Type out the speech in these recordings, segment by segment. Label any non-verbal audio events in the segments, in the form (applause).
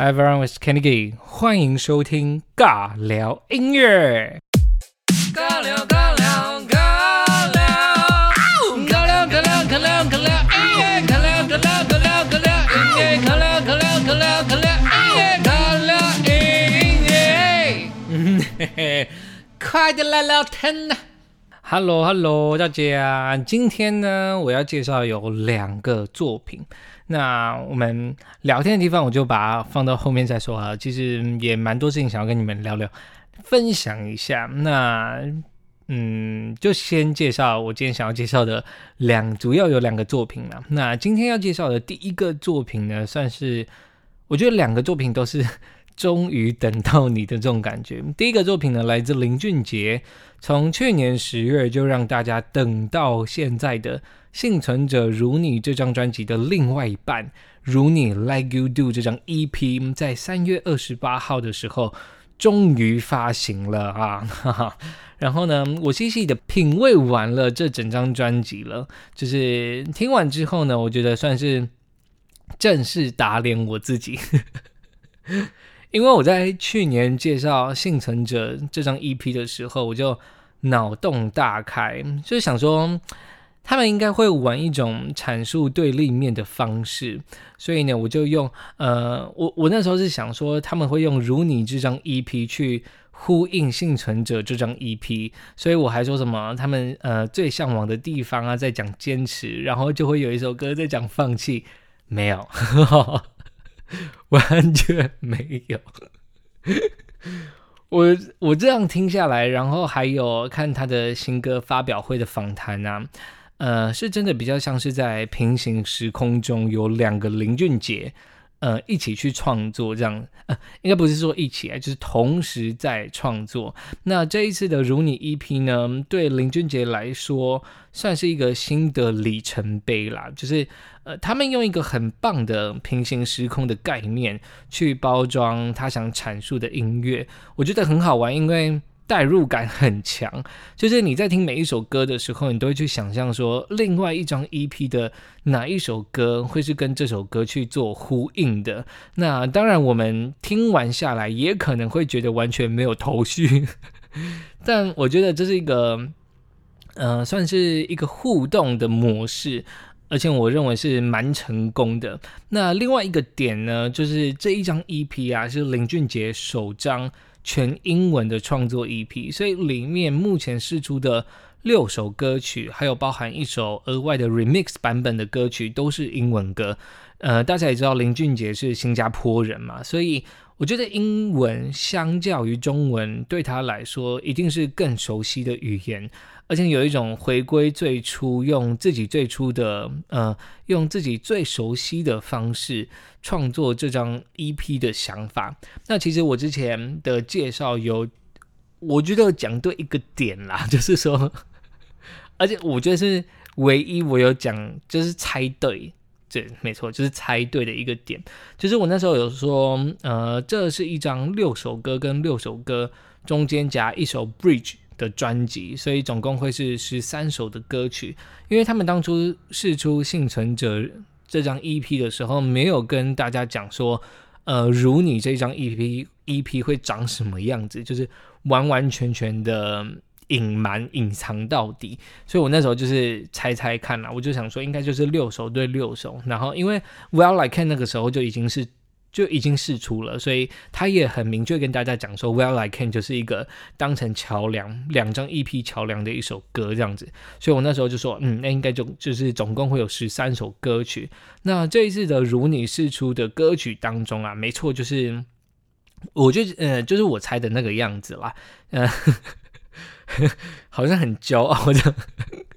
Hi everyone, it's Kenny. 欢迎收听尬聊音乐。尬聊尬聊尬聊，尬聊尬聊尬聊尬聊音乐，尬聊尬聊尬聊尬聊音乐，尬聊尬聊尬聊尬聊音乐，尬聊音乐。嗯嘿嘿，快点来聊天呐！Hello Hello，大家，今天呢，我要介绍有两个作品。那我们聊天的地方，我就把它放到后面再说啊。其实也蛮多事情想要跟你们聊聊，分享一下。那嗯，就先介绍我今天想要介绍的两，主要有两个作品了。那今天要介绍的第一个作品呢，算是我觉得两个作品都是终于等到你的这种感觉。第一个作品呢，来自林俊杰，从去年十月就让大家等到现在的。幸存者如你这张专辑的另外一半，如你 Like You Do 这张 EP，在三月二十八号的时候终于发行了啊！哈哈。然后呢，我细细的品味完了这整张专辑了，就是听完之后呢，我觉得算是正式打脸我自己，因为我在去年介绍幸存者这张 EP 的时候，我就脑洞大开，就是想说。他们应该会玩一种阐述对立面的方式，所以呢，我就用呃，我我那时候是想说他们会用如你这张 EP 去呼应幸存者这张 EP，所以我还说什么他们呃最向往的地方啊，在讲坚持，然后就会有一首歌在讲放弃，没有，(laughs) (laughs) 完全没有。(laughs) 我我这样听下来，然后还有看他的新歌发表会的访谈啊。呃，是真的比较像是在平行时空中有两个林俊杰，呃，一起去创作这样，呃，应该不是说一起啊，就是同时在创作。那这一次的如你 EP 呢，对林俊杰来说算是一个新的里程碑啦，就是呃，他们用一个很棒的平行时空的概念去包装他想阐述的音乐，我觉得很好玩，因为。代入感很强，就是你在听每一首歌的时候，你都会去想象说，另外一张 EP 的哪一首歌会是跟这首歌去做呼应的。那当然，我们听完下来也可能会觉得完全没有头绪，(laughs) 但我觉得这是一个，呃，算是一个互动的模式，而且我认为是蛮成功的。那另外一个点呢，就是这一张 EP 啊，是林俊杰首张。全英文的创作 EP，所以里面目前试出的六首歌曲，还有包含一首额外的 remix 版本的歌曲，都是英文歌。呃，大家也知道林俊杰是新加坡人嘛，所以我觉得英文相较于中文对他来说，一定是更熟悉的语言。而且有一种回归最初，用自己最初的呃，用自己最熟悉的方式创作这张 EP 的想法。那其实我之前的介绍有，我觉得讲对一个点啦，(laughs) 就是说，而且我觉得是唯一我有讲，就是猜对，对，没错，就是猜对的一个点。就是我那时候有说，呃，这是一张六首歌跟六首歌中间夹一首 Bridge。的专辑，所以总共会是十三首的歌曲。因为他们当初试出《幸存者》这张 EP 的时候，没有跟大家讲说，呃，如你这张 EP EP 会长什么样子，就是完完全全的隐瞒、隐藏到底。所以我那时候就是猜猜看啦，我就想说，应该就是六首对六首。然后因为 Well Like Can 那个时候就已经是。就已经试出了，所以他也很明确跟大家讲说，Well I Can 就是一个当成桥梁，两张 EP 桥梁的一首歌这样子。所以我那时候就说，嗯，那应该就就是总共会有十三首歌曲。那这一次的如你试出的歌曲当中啊，没错，就是我就呃，就是我猜的那个样子啦，呃，(laughs) 好像很骄傲的，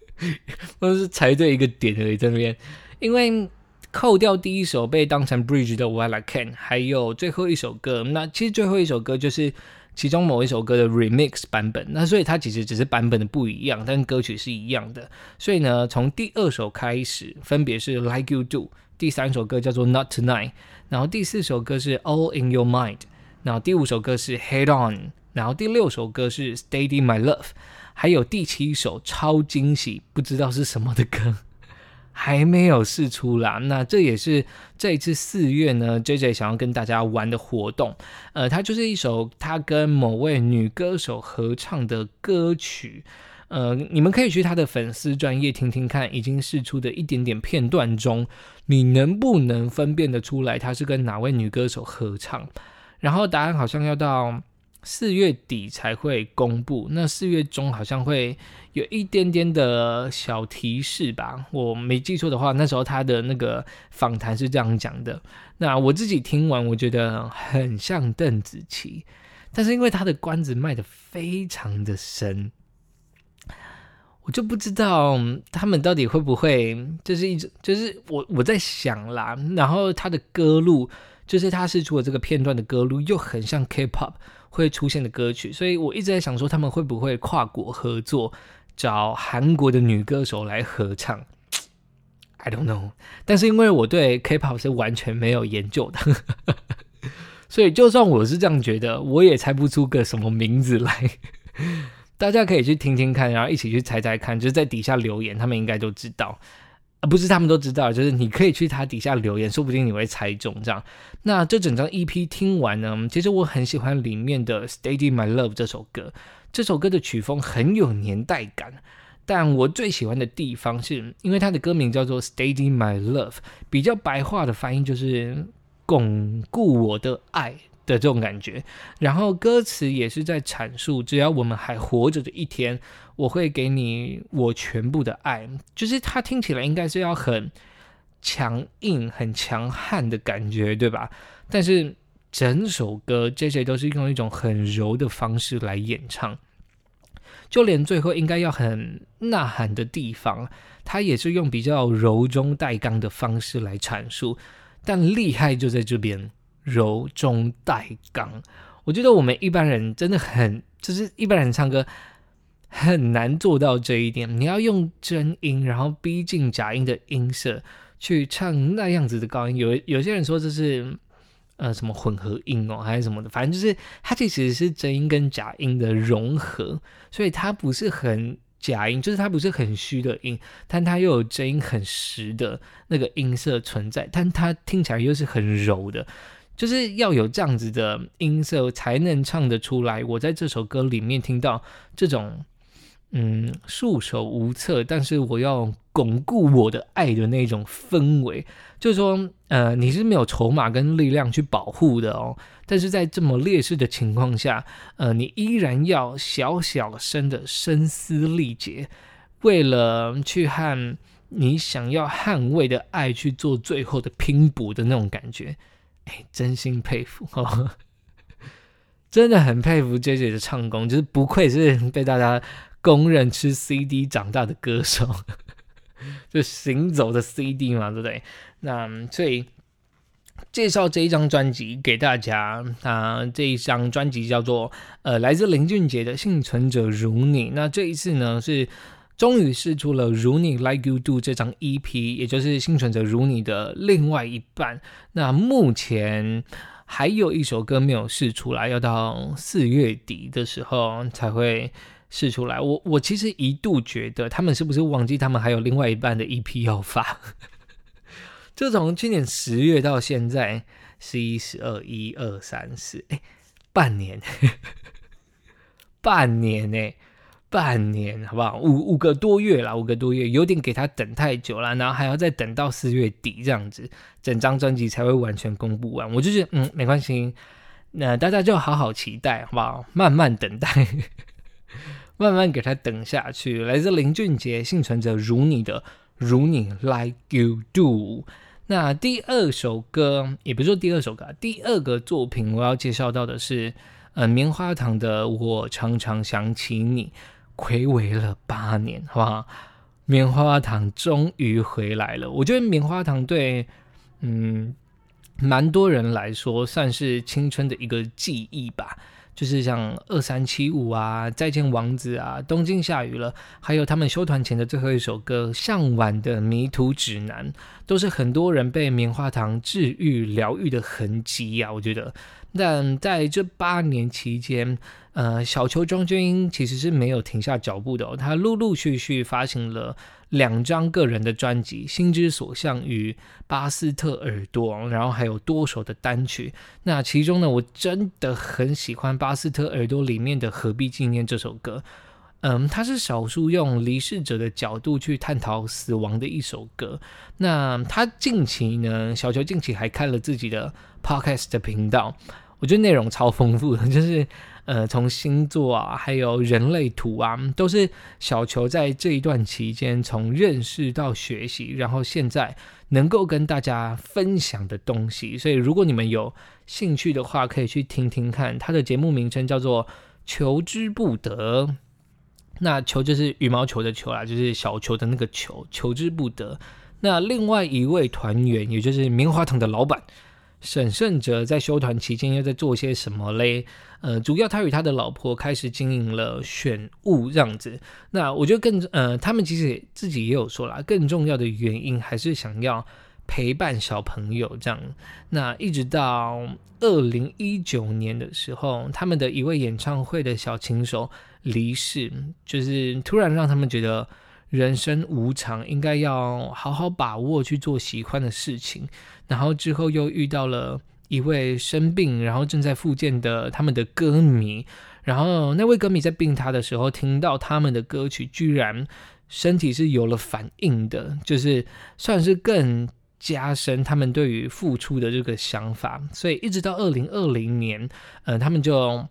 (laughs) 都是猜对一个点而已在那边，因为。扣掉第一首被当成 bridge 的 Well I Can，还有最后一首歌，那其实最后一首歌就是其中某一首歌的 remix 版本，那所以它其实只是版本的不一样，但歌曲是一样的。所以呢，从第二首开始，分别是 Like You Do，第三首歌叫做 Not Tonight，然后第四首歌是 All in Your Mind，然后第五首歌是 Head On，然后第六首歌是 Steady My Love，还有第七首超惊喜，不知道是什么的歌。还没有试出啦。那这也是这一次四月呢，J J 想要跟大家玩的活动。呃，它就是一首他跟某位女歌手合唱的歌曲。呃，你们可以去他的粉丝专业听听看，已经试出的一点点片段中，你能不能分辨得出来他是跟哪位女歌手合唱？然后答案好像要到。四月底才会公布，那四月中好像会有一点点的小提示吧，我没记错的话，那时候他的那个访谈是这样讲的。那我自己听完，我觉得很像邓紫棋，但是因为他的关子卖的非常的深，我就不知道他们到底会不会，就是一直就是我我在想啦，然后他的歌路，就是他是出了这个片段的歌路，又很像 K-pop。会出现的歌曲，所以我一直在想说他们会不会跨国合作，找韩国的女歌手来合唱。I don't know，但是因为我对 K-pop 是完全没有研究的，(laughs) 所以就算我是这样觉得，我也猜不出个什么名字来。(laughs) 大家可以去听听看，然后一起去猜猜看，就是在底下留言，他们应该都知道。啊，不是他们都知道，就是你可以去他底下留言，说不定你会猜中这样。那这整张 EP 听完呢，其实我很喜欢里面的《Steady My Love》这首歌，这首歌的曲风很有年代感。但我最喜欢的地方是因为它的歌名叫做《Steady My Love》，比较白话的翻译就是巩固我的爱。的这种感觉，然后歌词也是在阐述，只要我们还活着的一天，我会给你我全部的爱。就是它听起来应该是要很强硬、很强悍的感觉，对吧？但是整首歌 J J 都是用一种很柔的方式来演唱，就连最后应该要很呐喊的地方，他也是用比较柔中带刚的方式来阐述。但厉害就在这边。柔中带刚，我觉得我们一般人真的很，就是一般人唱歌很难做到这一点。你要用真音，然后逼近假音的音色去唱那样子的高音。有有些人说这是呃什么混合音哦，还是什么的，反正就是它其实是真音跟假音的融合，所以它不是很假音，就是它不是很虚的音，但它又有真音很实的那个音色存在，但它听起来又是很柔的。就是要有这样子的音色，才能唱得出来。我在这首歌里面听到这种，嗯，束手无策，但是我要巩固我的爱的那种氛围。就是说，呃，你是没有筹码跟力量去保护的哦。但是在这么劣势的情况下，呃，你依然要小小声的声嘶力竭，为了去和你想要捍卫的爱去做最后的拼搏的那种感觉。哎，真心佩服哦，真的很佩服 J J 的唱功，就是不愧是被大家公认吃 CD 长大的歌手，就行走的 CD 嘛，对不对？那所以介绍这一张专辑给大家，那这一张专辑叫做呃，来自林俊杰的《幸存者如你》。那这一次呢是。终于试出了《如你 Like You Do》这张 EP，也就是幸存者如你的另外一半。那目前还有一首歌没有试出来，要到四月底的时候才会试出来。我我其实一度觉得他们是不是忘记他们还有另外一半的 EP 要发？(laughs) 就从去年十月到现在，十一、十二、一二三四，哎，半年，(laughs) 半年呢。半年好不好？五五个多月了，五个多月有点给他等太久了，然后还要再等到四月底这样子，整张专辑才会完全公布完。我就觉得嗯，没关系，那大家就好好期待好不好？慢慢等待，(laughs) 慢慢给他等下去。来自林俊杰《幸存者如你的如你 Like You Do》。那第二首歌也不是说第二首歌，第二个作品我要介绍到的是呃棉花糖的《我常常想起你》。暌违了八年，好不好？棉花糖终于回来了。我觉得棉花糖对，嗯，蛮多人来说算是青春的一个记忆吧。就是像二三七五啊，再见王子啊，东京下雨了，还有他们休团前的最后一首歌《向晚的迷途指南》，都是很多人被棉花糖治愈疗愈的痕迹呀。我觉得，但在这八年期间。呃，小球庄君其实是没有停下脚步的，他陆陆续续发行了两张个人的专辑《心之所向》与《巴斯特耳朵》，然后还有多首的单曲。那其中呢，我真的很喜欢《巴斯特耳朵》里面的《何必纪念》这首歌。嗯，它是少数用离世者的角度去探讨死亡的一首歌。那他近期呢，小球近期还开了自己的 podcast 的频道，我觉得内容超丰富的，就是。呃，从星座啊，还有人类图啊，都是小球在这一段期间从认识到学习，然后现在能够跟大家分享的东西。所以，如果你们有兴趣的话，可以去听听看。他的节目名称叫做《求之不得》，那“球”就是羽毛球的“球”啦，就是小球的那个“球”。求之不得。那另外一位团员，也就是棉花糖的老板。沈胜哲在休团期间又在做些什么嘞？呃，主要他与他的老婆开始经营了选物这样子。那我觉得更呃，他们其实自己也有说啦，更重要的原因还是想要陪伴小朋友这样。那一直到二零一九年的时候，他们的一位演唱会的小琴手离世，就是突然让他们觉得。人生无常，应该要好好把握去做喜欢的事情。然后之后又遇到了一位生病，然后正在复健的他们的歌迷。然后那位歌迷在病榻的时候，听到他们的歌曲，居然身体是有了反应的，就是算是更加深他们对于付出的这个想法。所以一直到二零二零年，呃，他们就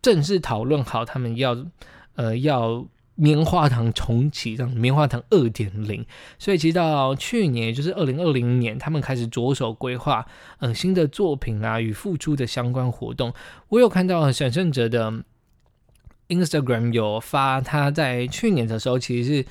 正式讨论好，他们要，呃，要。棉花糖重启，这样棉花糖二点零，所以其实到去年，就是二零二零年，他们开始着手规划，嗯，新的作品啊与付出的相关活动。我有看到沈圣哲的 Instagram 有发，他在去年的时候，其实是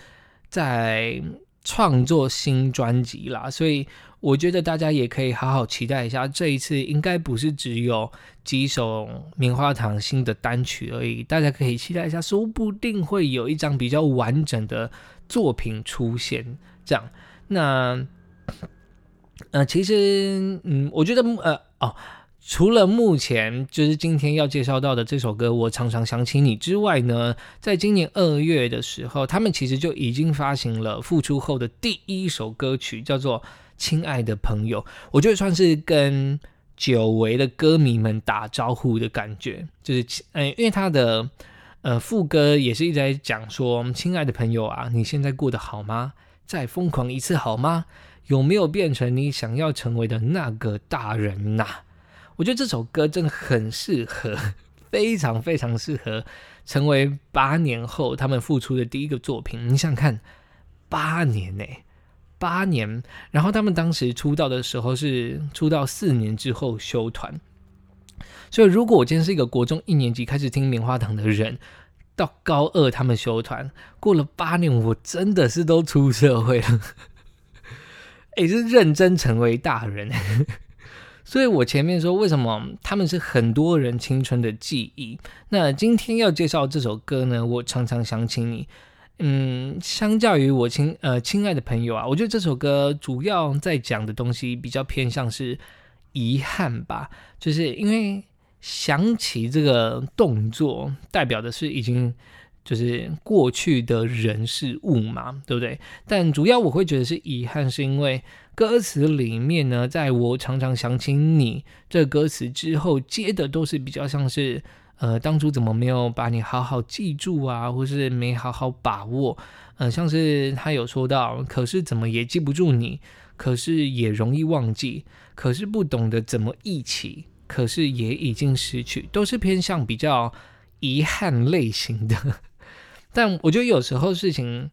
在创作新专辑啦，所以。我觉得大家也可以好好期待一下，这一次应该不是只有几首棉花糖新的单曲而已，大家可以期待一下，说不定会有一张比较完整的作品出现。这样，那呃，其实嗯，我觉得呃哦，除了目前就是今天要介绍到的这首歌《我常常想起你》之外呢，在今年二月的时候，他们其实就已经发行了复出后的第一首歌曲，叫做。亲爱的朋友，我觉得算是跟久违的歌迷们打招呼的感觉，就是，嗯，因为他的呃副歌也是一直在讲说，亲爱的朋友啊，你现在过得好吗？再疯狂一次好吗？有没有变成你想要成为的那个大人呐？我觉得这首歌真的很适合，(laughs) 非常非常适合成为八年后他们复出的第一个作品。你想想看，八年呢？八年，然后他们当时出道的时候是出道四年之后休团，所以如果我今天是一个国中一年级开始听棉花糖的人，到高二他们休团，过了八年，我真的是都出社会了，(laughs) 哎，是认真成为大人。所以我前面说为什么他们是很多人青春的记忆，那今天要介绍这首歌呢？我常常想起你。嗯，相较于我亲呃亲爱的朋友啊，我觉得这首歌主要在讲的东西比较偏向是遗憾吧，就是因为想起这个动作，代表的是已经就是过去的人事物嘛，对不对？但主要我会觉得是遗憾，是因为歌词里面呢，在我常常想起你这歌词之后，接的都是比较像是。呃，当初怎么没有把你好好记住啊，或是没好好把握？嗯，像是他有说到，可是怎么也记不住你，可是也容易忘记，可是不懂得怎么一起，可是也已经失去，都是偏向比较遗憾类型的。(laughs) 但我觉得有时候事情，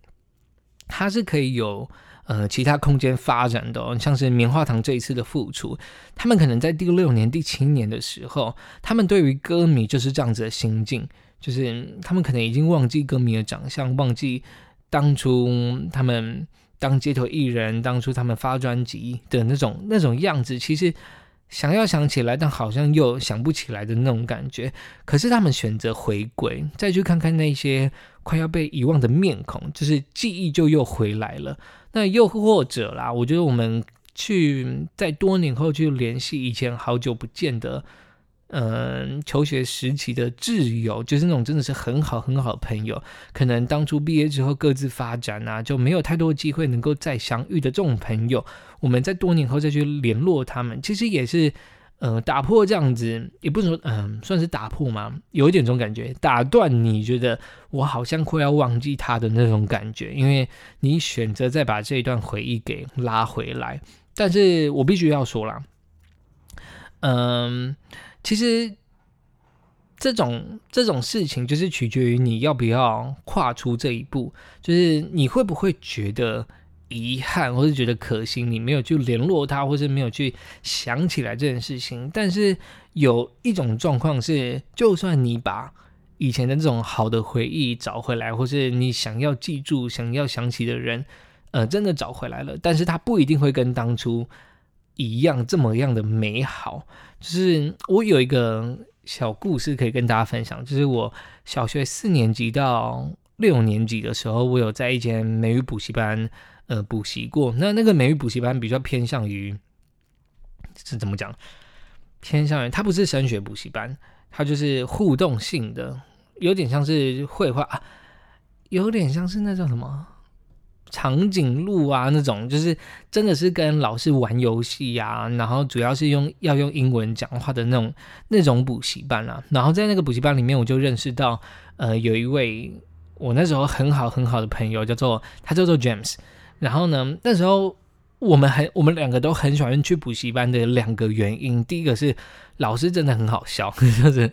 它是可以有。呃，其他空间发展的，像是棉花糖这一次的复出，他们可能在第六年、第七年的时候，他们对于歌迷就是这样子的心境，就是他们可能已经忘记歌迷的长相，忘记当初他们当街头艺人，当初他们发专辑的那种那种样子，其实。想要想起来，但好像又想不起来的那种感觉。可是他们选择回归，再去看看那些快要被遗忘的面孔，就是记忆就又回来了。那又或者啦，我觉得我们去在多年后去联系以前好久不见的嗯，求学时期的挚友，就是那种真的是很好很好的朋友，可能当初毕业之后各自发展啊，就没有太多机会能够再相遇的这种朋友，我们在多年后再去联络他们，其实也是，呃，打破这样子，也不能说，嗯，算是打破吗？有一点这种感觉，打断你觉得我好像快要忘记他的那种感觉，因为你选择再把这一段回忆给拉回来，但是我必须要说了，嗯。其实这种这种事情就是取决于你要不要跨出这一步，就是你会不会觉得遗憾，或是觉得可惜，你没有去联络他，或是没有去想起来这件事情。但是有一种状况是，就算你把以前的这种好的回忆找回来，或是你想要记住、想要想起的人，呃，真的找回来了，但是他不一定会跟当初。一样这么样的美好，就是我有一个小故事可以跟大家分享，就是我小学四年级到六年级的时候，我有在一间美语补习班呃补习过。那那个美语补习班比较偏向于是怎么讲？偏向于它不是升学补习班，它就是互动性的，有点像是绘画，有点像是那叫什么？长颈鹿啊，那种就是真的是跟老师玩游戏呀，然后主要是用要用英文讲话的那种那种补习班啊。然后在那个补习班里面，我就认识到，呃，有一位我那时候很好很好的朋友，叫做他叫做 James。然后呢，那时候我们很我们两个都很喜欢去补习班的两个原因，第一个是老师真的很好笑，(laughs) 就是。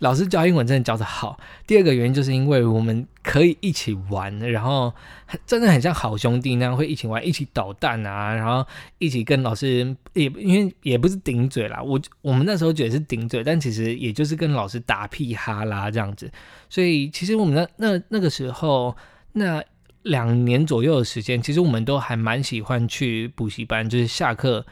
老师教英文真的教的好。第二个原因就是因为我们可以一起玩，然后真的很像好兄弟那样会一起玩，一起捣蛋啊，然后一起跟老师也因为也不是顶嘴啦，我我们那时候觉得是顶嘴，但其实也就是跟老师打屁哈啦这样子。所以其实我们那那那个时候那两年左右的时间，其实我们都还蛮喜欢去补习班，就是下课。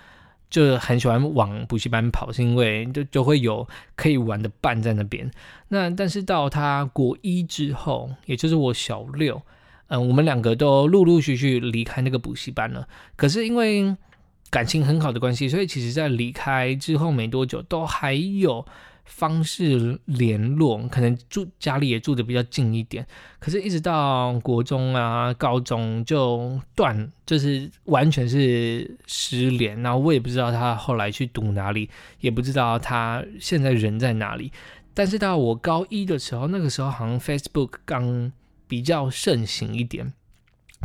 就很喜欢往补习班跑，是因为就就会有可以玩的伴在那边。那但是到他国一之后，也就是我小六，嗯，我们两个都陆陆续续离开那个补习班了。可是因为感情很好的关系，所以其实在离开之后没多久，都还有。方式联络，可能住家里也住的比较近一点，可是，一直到国中啊、高中就断，就是完全是失联。然后我也不知道他后来去读哪里，也不知道他现在人在哪里。但是到我高一的时候，那个时候好像 Facebook 刚比较盛行一点，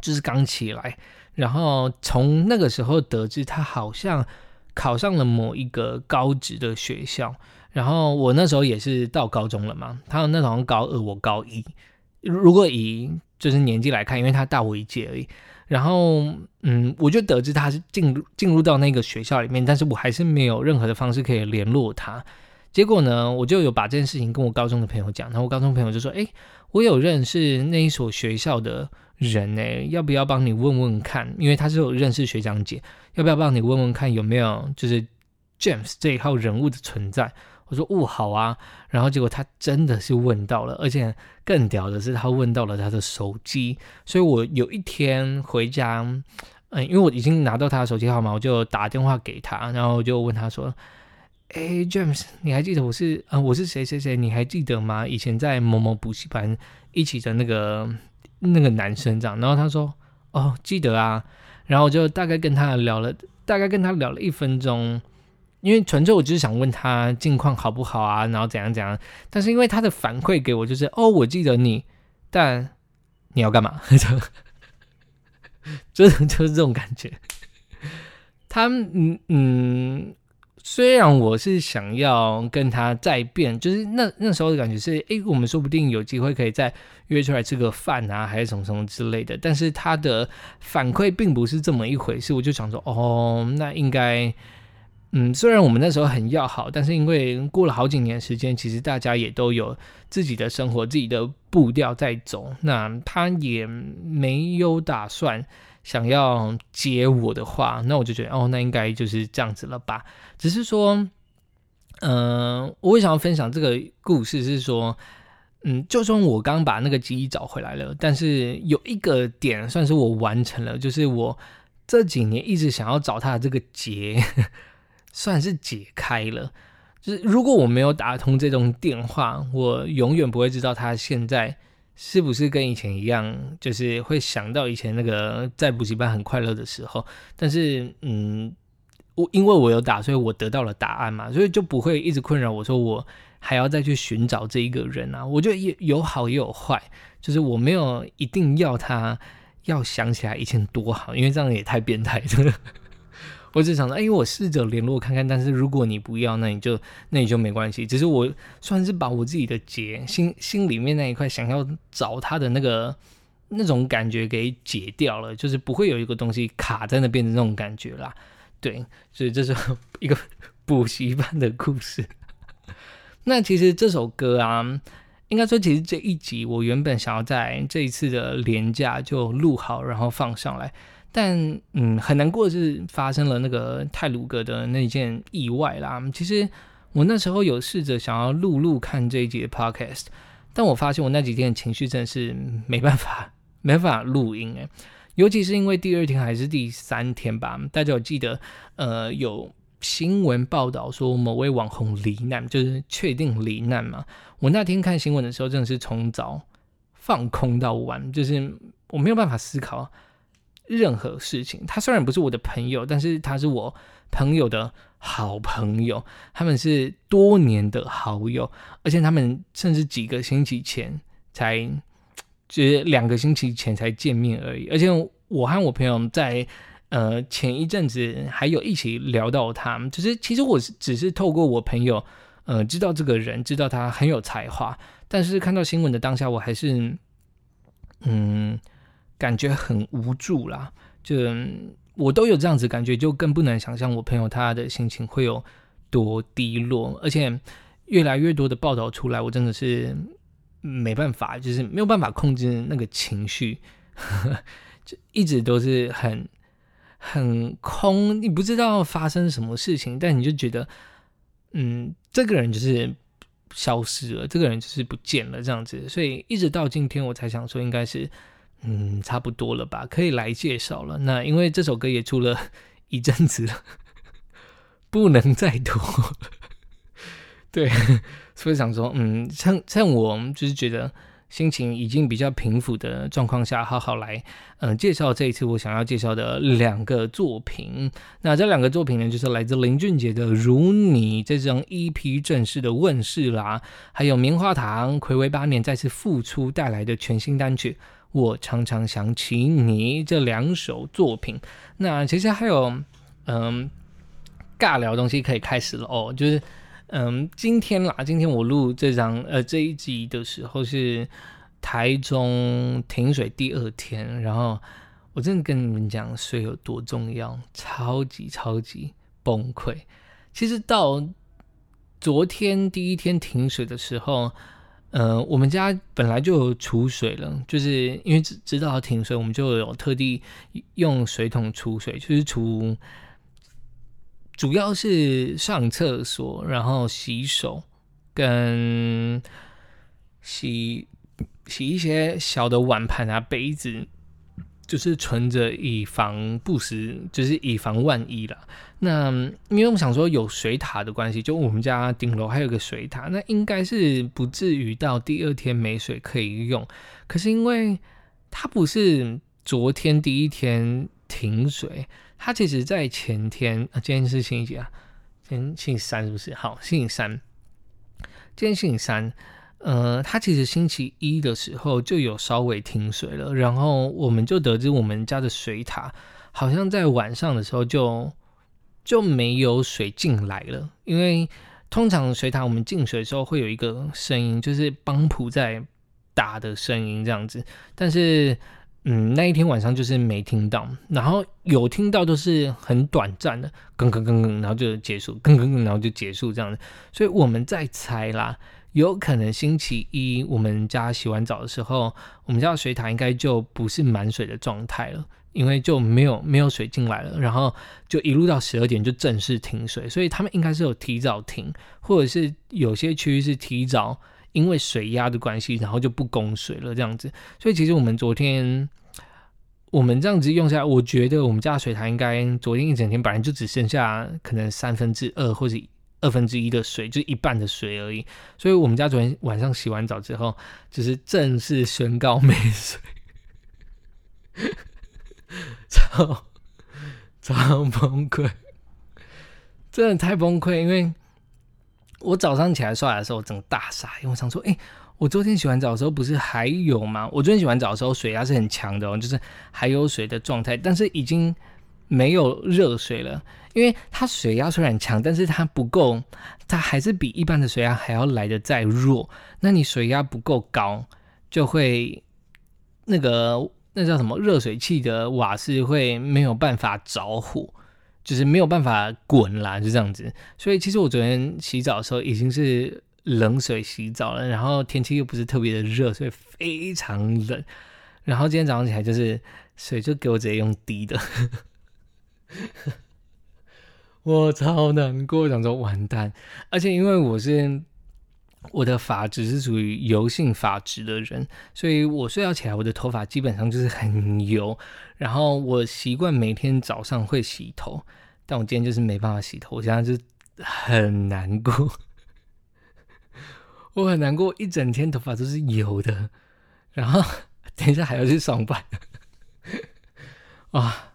就是刚起来。然后从那个时候得知，他好像考上了某一个高职的学校。然后我那时候也是到高中了嘛，他那时候高二，我高一。如果以就是年纪来看，因为他大我一届而已。然后，嗯，我就得知他是进入进入到那个学校里面，但是我还是没有任何的方式可以联络他。结果呢，我就有把这件事情跟我高中的朋友讲，然后我高中朋友就说：“哎，我有认识那一所学校的人呢，要不要帮你问问看？因为他是有认识学长姐，要不要帮你问问看有没有就是 James 这一号人物的存在？”我说哦好啊，然后结果他真的是问到了，而且更屌的是他问到了他的手机，所以我有一天回家，嗯，因为我已经拿到他的手机号码，我就打电话给他，然后我就问他说：“哎，James，你还记得我是啊，我是谁谁谁？你还记得吗？以前在某某补习班一起的那个那个男生这样。”然后他说：“哦，记得啊。”然后我就大概跟他聊了，大概跟他聊了一分钟。因为纯粹我就是想问他近况好不好啊，然后怎样怎样。但是因为他的反馈给我就是哦，我记得你，但你要干嘛？(laughs) 就 (laughs) 就是这种感觉。他嗯嗯，虽然我是想要跟他再变，就是那那时候的感觉是，哎，我们说不定有机会可以再约出来吃个饭啊，还是什么什么之类的。但是他的反馈并不是这么一回事，我就想说，哦，那应该。嗯，虽然我们那时候很要好，但是因为过了好几年时间，其实大家也都有自己的生活、自己的步调在走。那他也没有打算想要接我的话，那我就觉得哦，那应该就是这样子了吧。只是说，嗯，我想要分享这个故事是说，嗯，就算我刚把那个记忆找回来了，但是有一个点算是我完成了，就是我这几年一直想要找他的这个结。算是解开了，就是如果我没有打通这通电话，我永远不会知道他现在是不是跟以前一样，就是会想到以前那个在补习班很快乐的时候。但是，嗯，我因为我有打，所以我得到了答案嘛，所以就不会一直困扰我说我还要再去寻找这一个人啊。我觉得也有好也有坏，就是我没有一定要他要想起来以前多好，因为这样也太变态了。我只想说，哎，我试着联络看看，但是如果你不要，那你就那你就没关系。只是我算是把我自己的结，心心里面那一块想要找他的那个那种感觉给解掉了，就是不会有一个东西卡在那边的那种感觉啦。对，所以这是一个 (laughs) 补习班的故事。(laughs) 那其实这首歌啊，应该说其实这一集我原本想要在这一次的连假就录好，然后放上来。但嗯，很难过的是发生了那个泰鲁格的那件意外啦。其实我那时候有试着想要录录看这一集的 podcast，但我发现我那几天情绪真的是没办法，(laughs) 没办法录音诶。尤其是因为第二天还是第三天吧，大家有记得呃有新闻报道说某位网红罹难，就是确定罹难嘛。我那天看新闻的时候，真的是从早放空到晚，就是我没有办法思考。任何事情，他虽然不是我的朋友，但是他是我朋友的好朋友，他们是多年的好友，而且他们甚至几个星期前才，就是两个星期前才见面而已。而且我和我朋友在呃前一阵子还有一起聊到他，就是其实我只是透过我朋友呃知道这个人，知道他很有才华，但是看到新闻的当下，我还是嗯。感觉很无助啦，就我都有这样子感觉，就更不能想象我朋友他的心情会有多低落。而且越来越多的报道出来，我真的是没办法，就是没有办法控制那个情绪，(laughs) 就一直都是很很空，你不知道发生什么事情，但你就觉得，嗯，这个人就是消失了，这个人就是不见了这样子。所以一直到今天，我才想说，应该是。嗯，差不多了吧，可以来介绍了。那因为这首歌也出了 (laughs) 一阵子了，不能再拖。对，所以想说，嗯，趁趁我就是觉得心情已经比较平复的状况下，好好来，嗯，介绍这一次我想要介绍的两个作品。那这两个作品呢，就是来自林俊杰的《如你》这张 EP 正式的问世啦，还有棉花糖暌违八年再次复出带来的全新单曲。我常常想起你这两首作品，那其实还有嗯尬聊东西可以开始了哦，就是嗯今天啦，今天我录这张呃这一集的时候是台中停水第二天，然后我真的跟你们讲水有多重要，超级超级崩溃。其实到昨天第一天停水的时候。呃，我们家本来就有储水了，就是因为知知道要停水，我们就有特地用水桶储水，就是储，主要是上厕所，然后洗手，跟洗洗一些小的碗盘啊、杯子。就是存着以防不时，就是以防万一啦。那因为我想说有水塔的关系，就我们家顶楼还有个水塔，那应该是不至于到第二天没水可以用。可是因为它不是昨天第一天停水，它其实在前天啊，今天是星期几啊？今天星期三是不是？好，星期三，今天星期三。呃，他其实星期一的时候就有稍微停水了，然后我们就得知我们家的水塔好像在晚上的时候就就没有水进来了，因为通常水塔我们进水的时候会有一个声音，就是帮浦在打的声音这样子，但是嗯那一天晚上就是没听到，然后有听到都是很短暂的，哽哽哽哽，然后就结束，哽哽哽，然后就结束这样子，所以我们在猜啦。有可能星期一我们家洗完澡的时候，我们家的水塔应该就不是满水的状态了，因为就没有没有水进来了，然后就一路到十二点就正式停水，所以他们应该是有提早停，或者是有些区域是提早因为水压的关系，然后就不供水了这样子。所以其实我们昨天我们这样子用下来，我觉得我们家的水塔应该昨天一整天本来就只剩下可能三分之二或者二分之一的水，就一半的水而已。所以我们家昨天晚上洗完澡之后，就是正式宣告没水，(laughs) 超超崩溃，真的太崩溃。因为我早上起来刷牙的时候，我整个大傻，因为我想说，哎，我昨天洗完澡的时候不是还有吗？我昨天洗完澡的时候水压是很强的哦，就是还有水的状态，但是已经没有热水了。因为它水压虽然强，但是它不够，它还是比一般的水压还要来的再弱。那你水压不够高，就会那个那叫什么热水器的瓦斯会没有办法着火，就是没有办法滚啦，就这样子。所以其实我昨天洗澡的时候已经是冷水洗澡了，然后天气又不是特别的热，所以非常冷。然后今天早上起来就是水就给我直接用滴的。(laughs) 我超难过，想说完蛋，而且因为我是我的发质是属于油性发质的人，所以我睡觉起来，我的头发基本上就是很油。然后我习惯每天早上会洗头，但我今天就是没办法洗头，我现在就很难过，(laughs) 我很难过，一整天头发都是油的，然后 (laughs) 等一下还要去上班，啊，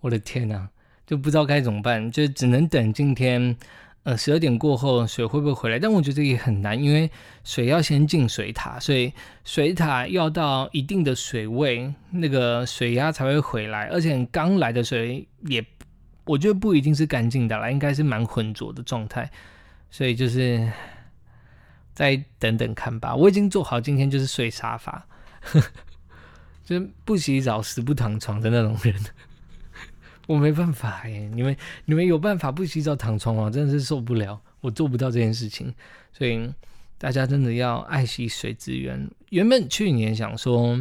我的天哪！就不知道该怎么办，就只能等今天，呃，十二点过后水会不会回来？但我觉得也很难，因为水要先进水塔，所以水塔要到一定的水位，那个水压才会回来。而且刚来的水也，我觉得不一定是干净的啦，应该是蛮浑浊的状态。所以就是再等等看吧。我已经做好今天就是睡沙发，呵 (laughs) 呵就是不洗澡死不躺床的那种人。我没办法耶，你们你们有办法不洗澡躺床吗？真的是受不了，我做不到这件事情，所以大家真的要爱惜水资源。原本去年想说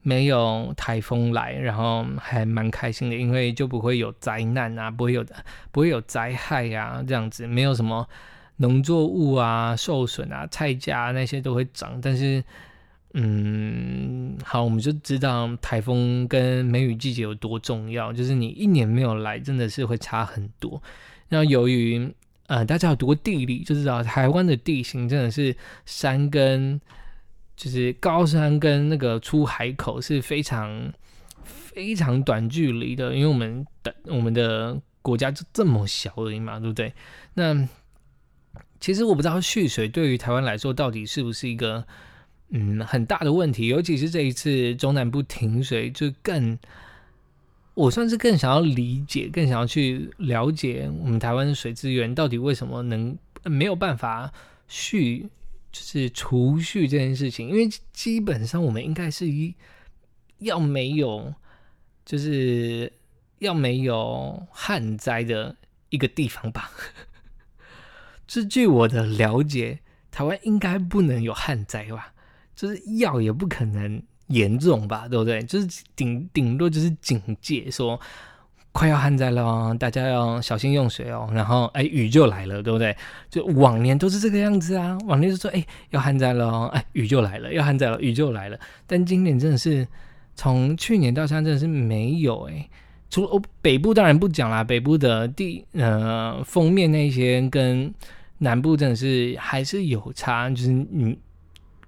没有台风来，然后还蛮开心的，因为就不会有灾难啊，不会有的，不会有灾害呀，这样子没有什么农作物啊受损啊，菜价那些都会涨，但是。嗯，好，我们就知道台风跟梅雨季节有多重要。就是你一年没有来，真的是会差很多。那由于呃，大家有读过地理，就知道台湾的地形真的是山跟就是高山跟那个出海口是非常非常短距离的，因为我们的我们的国家就这么小而已嘛，对不对？那其实我不知道蓄水对于台湾来说到底是不是一个。嗯，很大的问题，尤其是这一次中南部停水，就更我算是更想要理解，更想要去了解我们台湾的水资源到底为什么能没有办法蓄，就是储蓄这件事情。因为基本上我们应该是一要没有，就是要没有旱灾的一个地方吧。(laughs) 这据我的了解，台湾应该不能有旱灾吧。就是药也不可能严重吧，对不对？就是顶顶多就是警戒，说快要旱灾了，大家要小心用水哦。然后哎，雨就来了，对不对？就往年都是这个样子啊，往年就说哎要旱灾了，哎雨就来了，要旱灾了，雨就来了。但今年真的是从去年到现在真的是没有哎，除了北部当然不讲啦，北部的地呃封面那些跟南部真的是还是有差，就是你。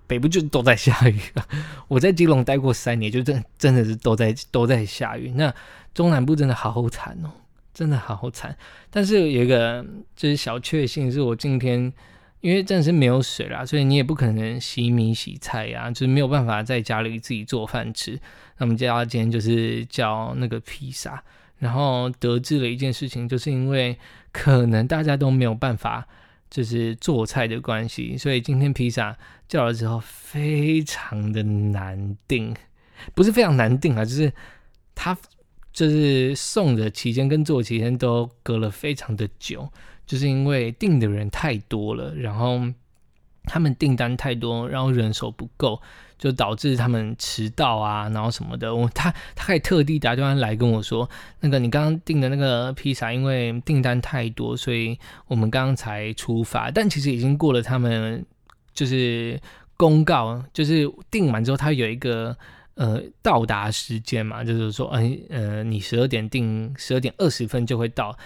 北部就都在下雨啊，(laughs) 我在基隆待过三年，就真真的是都在都在下雨。那中南部真的好惨哦，真的好惨。但是有一个就是小确幸，是我今天因为真的是没有水啦，所以你也不可能洗米洗菜呀，就是没有办法在家里自己做饭吃。那我们家今天就是叫那个披萨，然后得知了一件事情，就是因为可能大家都没有办法。就是做菜的关系，所以今天披萨叫了之后非常的难订，不是非常难订啊，就是他就是送的期间跟做期间都隔了非常的久，就是因为订的人太多了，然后他们订单太多，然后人手不够。就导致他们迟到啊，然后什么的。我他他还特地打电话来跟我说，那个你刚刚订的那个披萨，因为订单太多，所以我们刚刚才出发。但其实已经过了他们就是公告，就是订完之后，他有一个呃到达时间嘛，就是说，哎呃，你十二点订，十二点二十分就会到。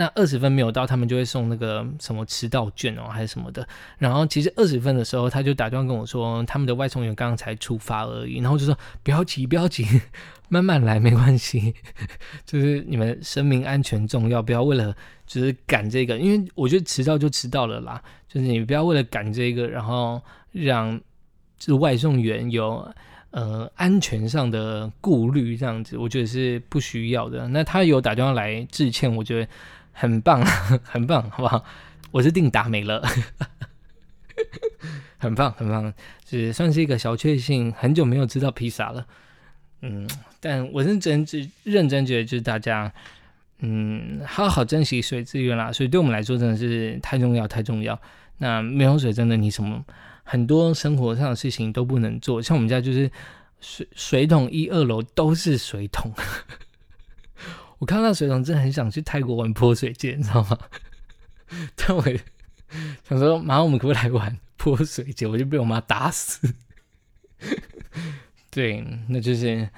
那二十分没有到，他们就会送那个什么迟到券哦，还是什么的。然后其实二十分的时候，他就打电话跟我说，他们的外送员刚刚才出发而已。然后就说不要急，不要急，(laughs) 慢慢来，没关系。(laughs) 就是你们生命安全重要，不要为了就是赶这个，因为我觉得迟到就迟到了啦。就是你不要为了赶这个，然后让就是外送员有。呃，安全上的顾虑这样子，我觉得是不需要的。那他有打电话来致歉，我觉得很棒，(laughs) 很棒，好不好？我是定达美了，(laughs) 很棒，很棒，是算是一个小确幸。很久没有吃到披萨了，嗯，但我是真只认真觉得，就是大家，嗯，好好珍惜水资源啦。所以对我们来说，真的是太重要，太重要。那没有水，真的你什么？很多生活上的事情都不能做，像我们家就是水水桶一二楼都是水桶。我看到水桶真的很想去泰国玩泼水节，你知道吗？(laughs) 但我想说，马上我们可不可以来玩泼水节？我就被我妈打死。对，那就是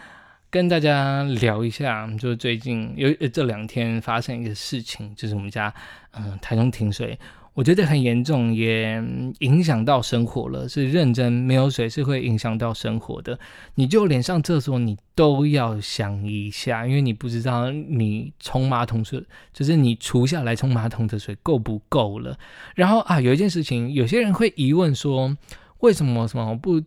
跟大家聊一下，就是最近有这两天发生一个事情，就是我们家嗯台中停水。我觉得很严重，也影响到生活了。是认真，没有水是会影响到生活的。你就连上厕所，你都要想一下，因为你不知道你冲马桶水，就是你除下来冲马桶的水够不够了。然后啊，有一件事情，有些人会疑问说，为什么什么不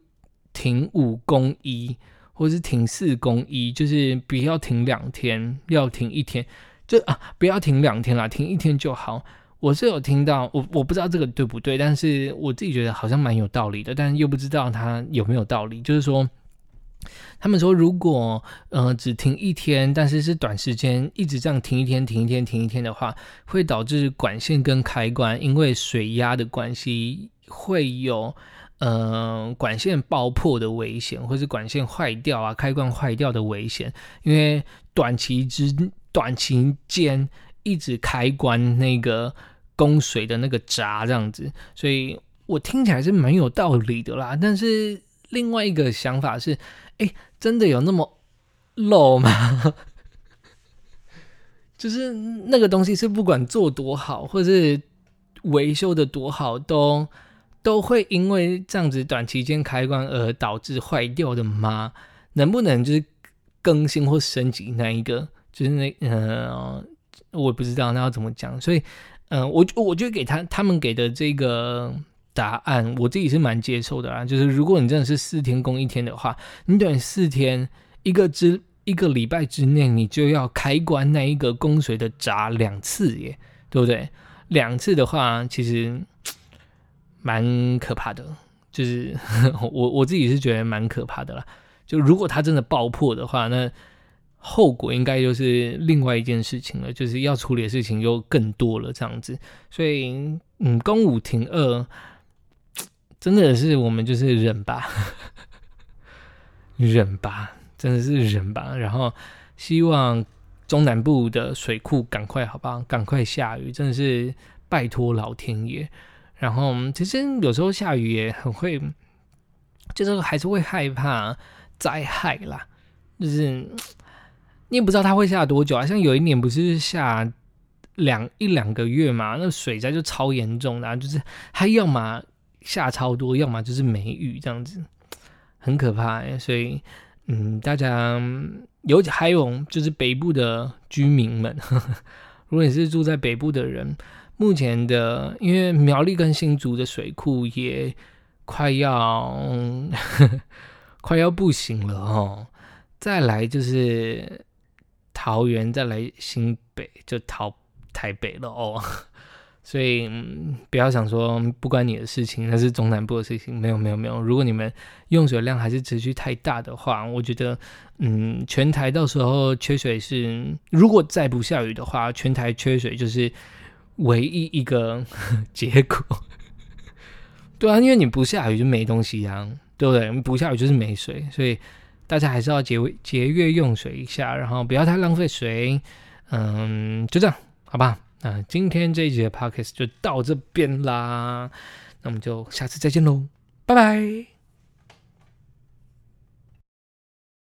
停五公一，或是停四公一，就是不要停两天，要停一天，就啊，不要停两天啦，停一天就好。我是有听到，我我不知道这个对不对，但是我自己觉得好像蛮有道理的，但又不知道它有没有道理。就是说，他们说如果呃只停一天，但是是短时间一直这样停一天、停一天、停一天的话，会导致管线跟开关因为水压的关系会有呃管线爆破的危险，或是管线坏掉啊、开关坏掉的危险，因为短期之短期间一直开关那个。供水的那个闸这样子，所以我听起来是蛮有道理的啦。但是另外一个想法是，哎，真的有那么漏吗？(laughs) 就是那个东西是不管做多好，或者是维修的多好，都都会因为这样子短期间开关而导致坏掉的吗？能不能就是更新或升级那一个？就是那呃，我不知道那要怎么讲，所以。嗯，我我觉得给他他们给的这个答案，我自己是蛮接受的啊。就是如果你真的是四天供一天的话，你等四天一个之一个礼拜之内，你就要开关那一个供水的闸两次耶，对不对？两次的话，其实蛮可怕的。就是 (laughs) 我我自己是觉得蛮可怕的啦。就如果它真的爆破的话，那。后果应该就是另外一件事情了，就是要处理的事情又更多了，这样子。所以，嗯，公五停二，真的是我们就是忍吧，(laughs) 忍吧，真的是忍吧。然后，希望中南部的水库赶快，好不好？赶快下雨，真的是拜托老天爷。然后，其实有时候下雨也很会，就是还是会害怕灾害啦，就是。你也不知道它会下多久啊！像有一年不是下两一两个月嘛，那水灾就超严重的，就是它要么下超多，要么就是没雨这样子，很可怕。所以，嗯，大家有还有就是北部的居民们，(laughs) 如果你是住在北部的人，目前的因为苗栗跟新竹的水库也快要 (laughs) 快要不行了哦，再来就是。桃园再来新北就逃台北了哦，(laughs) 所以不要想说不关你的事情，那是中南部的事情。没有没有没有，如果你们用水量还是持续太大的话，我觉得嗯，全台到时候缺水是，如果再不下雨的话，全台缺水就是唯一一个 (laughs) 结果。对啊，因为你不下雨就没东西啊，对不对？不下雨就是没水，所以。大家还是要节节约用水一下，然后不要太浪费水。嗯，就这样，好吧？那今天这一集的 podcast 就到这边啦，那我们就下次再见喽，拜拜。